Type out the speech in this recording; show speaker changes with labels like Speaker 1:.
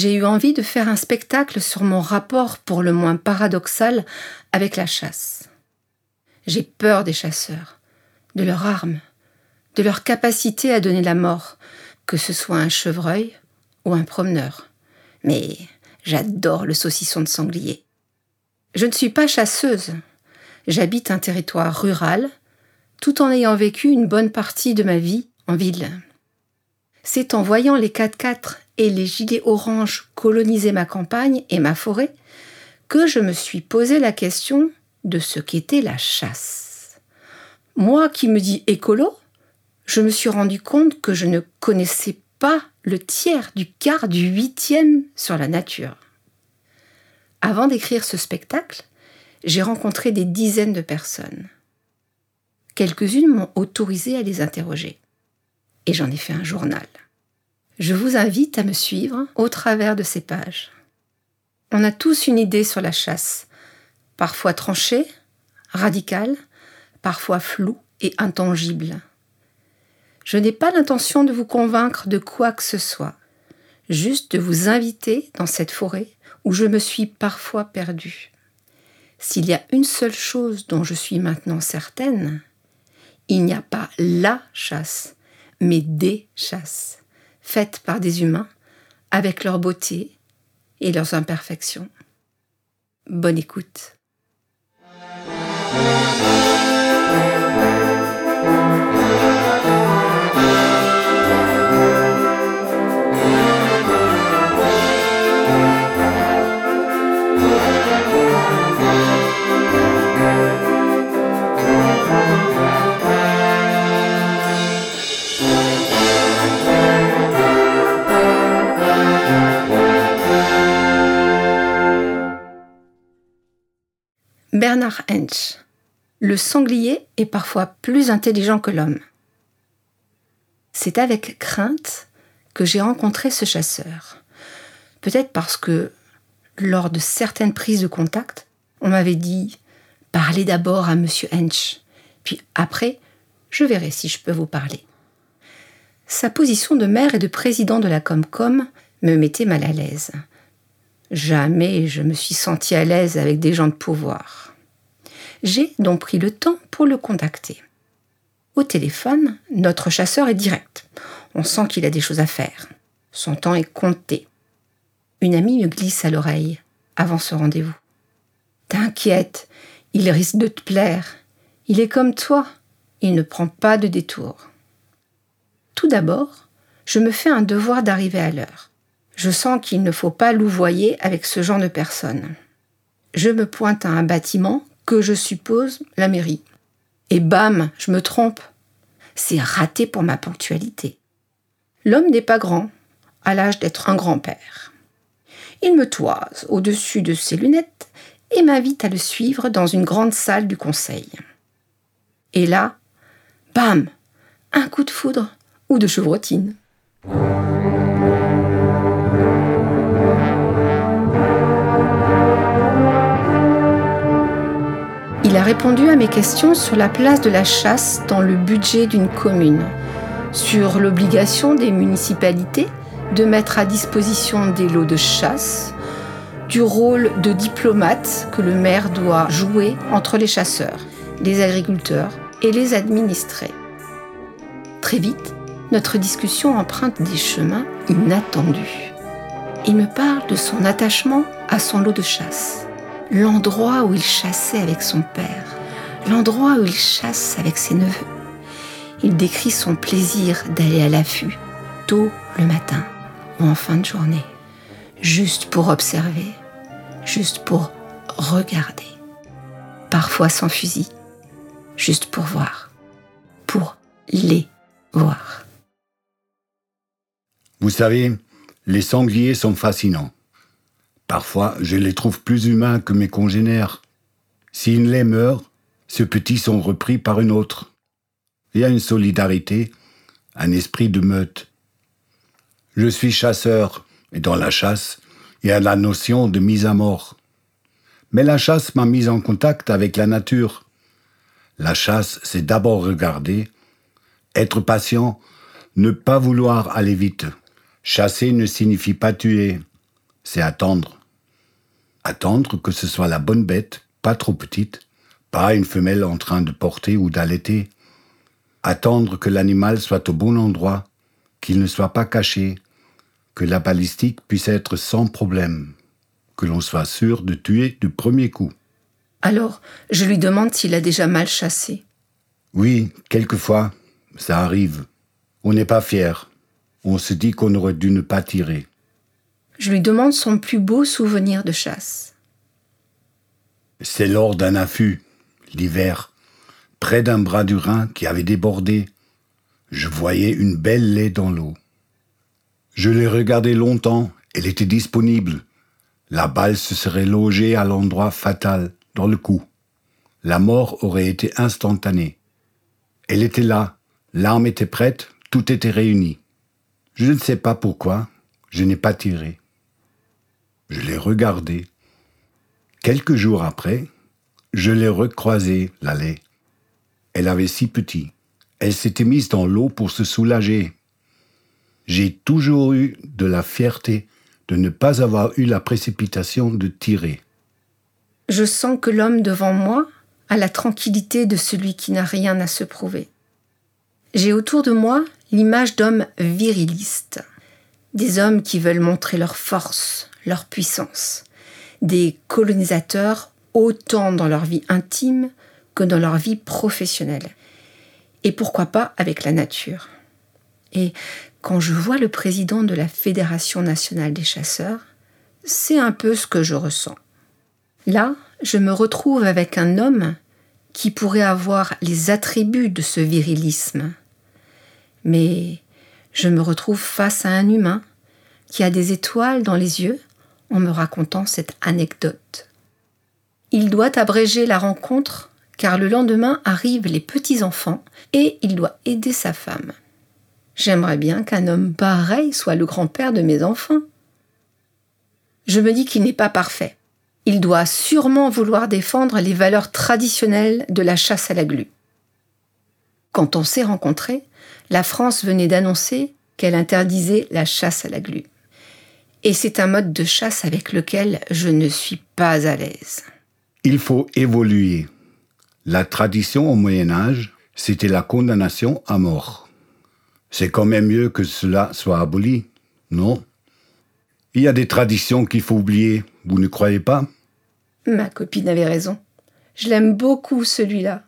Speaker 1: j'ai eu envie de faire un spectacle sur mon rapport pour le moins paradoxal avec la chasse. J'ai peur des chasseurs, de leurs armes, de leur capacité à donner la mort, que ce soit un chevreuil ou un promeneur. Mais j'adore le saucisson de sanglier. Je ne suis pas chasseuse. J'habite un territoire rural, tout en ayant vécu une bonne partie de ma vie en ville. C'est en voyant les 4x4 et les gilets oranges coloniser ma campagne et ma forêt que je me suis posé la question de ce qu'était la chasse. Moi qui me dis écolo, je me suis rendu compte que je ne connaissais pas le tiers du quart du huitième sur la nature. Avant d'écrire ce spectacle, j'ai rencontré des dizaines de personnes. Quelques-unes m'ont autorisé à les interroger. Et j'en ai fait un journal. Je vous invite à me suivre au travers de ces pages. On a tous une idée sur la chasse, parfois tranchée, radicale, parfois floue et intangible. Je n'ai pas l'intention de vous convaincre de quoi que ce soit, juste de vous inviter dans cette forêt où je me suis parfois perdue. S'il y a une seule chose dont je suis maintenant certaine, il n'y a pas la chasse, mais des chasses, faites par des humains, avec leur beauté et leurs imperfections. Bonne écoute. Bernard Hensch. Le sanglier est parfois plus intelligent que l'homme. C'est avec crainte que j'ai rencontré ce chasseur. Peut-être parce que, lors de certaines prises de contact, on m'avait dit Parlez d'abord à monsieur Hensch, puis après, je verrai si je peux vous parler. Sa position de maire et de président de la Comcom me mettait mal à l'aise. Jamais je me suis senti à l'aise avec des gens de pouvoir. J'ai donc pris le temps pour le contacter. Au téléphone, notre chasseur est direct. On sent qu'il a des choses à faire. Son temps est compté. Une amie me glisse à l'oreille avant ce rendez-vous. T'inquiète, il risque de te plaire. Il est comme toi. Il ne prend pas de détour. Tout d'abord, je me fais un devoir d'arriver à l'heure. Je sens qu'il ne faut pas louvoyer avec ce genre de personnes. Je me pointe à un bâtiment que je suppose la mairie. Et bam, je me trompe. C'est raté pour ma ponctualité. L'homme n'est pas grand, à l'âge d'être un grand-père. Il me toise au-dessus de ses lunettes et m'invite à le suivre dans une grande salle du conseil. Et là, bam, un coup de foudre ou de chevrotine. Répondu à mes questions sur la place de la chasse dans le budget d'une commune, sur l'obligation des municipalités de mettre à disposition des lots de chasse, du rôle de diplomate que le maire doit jouer entre les chasseurs, les agriculteurs et les administrés. Très vite, notre discussion emprunte des chemins inattendus. Il me parle de son attachement à son lot de chasse l'endroit où il chassait avec son père, l'endroit où il chasse avec ses neveux. Il décrit son plaisir d'aller à l'affût, tôt le matin ou en fin de journée, juste pour observer, juste pour regarder, parfois sans fusil, juste pour voir, pour les voir.
Speaker 2: Vous savez, les sangliers sont fascinants. Parfois, je les trouve plus humains que mes congénères. Si une lait meurt, ce petits sont repris par une autre. Il y a une solidarité, un esprit de meute. Je suis chasseur, et dans la chasse, il y a la notion de mise à mort. Mais la chasse m'a mis en contact avec la nature. La chasse, c'est d'abord regarder, être patient, ne pas vouloir aller vite. Chasser ne signifie pas tuer, c'est attendre. Attendre que ce soit la bonne bête, pas trop petite, pas une femelle en train de porter ou d'allaiter. Attendre que l'animal soit au bon endroit, qu'il ne soit pas caché, que la balistique puisse être sans problème, que l'on soit sûr de tuer du premier coup.
Speaker 1: Alors, je lui demande s'il a déjà mal chassé.
Speaker 2: Oui, quelquefois, ça arrive. On n'est pas fier. On se dit qu'on aurait dû ne pas tirer.
Speaker 1: Je lui demande son plus beau souvenir de chasse.
Speaker 2: C'est lors d'un affût, l'hiver, près d'un bras du Rhin qui avait débordé. Je voyais une belle lait dans l'eau. Je l'ai regardée longtemps, elle était disponible. La balle se serait logée à l'endroit fatal, dans le cou. La mort aurait été instantanée. Elle était là, l'arme était prête, tout était réuni. Je ne sais pas pourquoi, je n'ai pas tiré. Je l'ai regardée. Quelques jours après, je l'ai recroisée, la lait. Elle avait si petit. Elle s'était mise dans l'eau pour se soulager. J'ai toujours eu de la fierté de ne pas avoir eu la précipitation de tirer.
Speaker 1: Je sens que l'homme devant moi a la tranquillité de celui qui n'a rien à se prouver. J'ai autour de moi l'image d'hommes virilistes, des hommes qui veulent montrer leur force, leur puissance, des colonisateurs autant dans leur vie intime que dans leur vie professionnelle, et pourquoi pas avec la nature. Et quand je vois le président de la Fédération nationale des chasseurs, c'est un peu ce que je ressens. Là, je me retrouve avec un homme qui pourrait avoir les attributs de ce virilisme. Mais je me retrouve face à un humain qui a des étoiles dans les yeux en me racontant cette anecdote. Il doit abréger la rencontre car le lendemain arrivent les petits-enfants et il doit aider sa femme. J'aimerais bien qu'un homme pareil soit le grand-père de mes enfants. Je me dis qu'il n'est pas parfait. Il doit sûrement vouloir défendre les valeurs traditionnelles de la chasse à la glu. Quand on s'est rencontrés, la France venait d'annoncer qu'elle interdisait la chasse à la glu. Et c'est un mode de chasse avec lequel je ne suis pas à l'aise.
Speaker 2: Il faut évoluer. La tradition au Moyen Âge, c'était la condamnation à mort. C'est quand même mieux que cela soit aboli, non? Il y a des traditions qu'il faut oublier, vous ne croyez pas?
Speaker 1: Ma copine avait raison. Je l'aime beaucoup celui-là.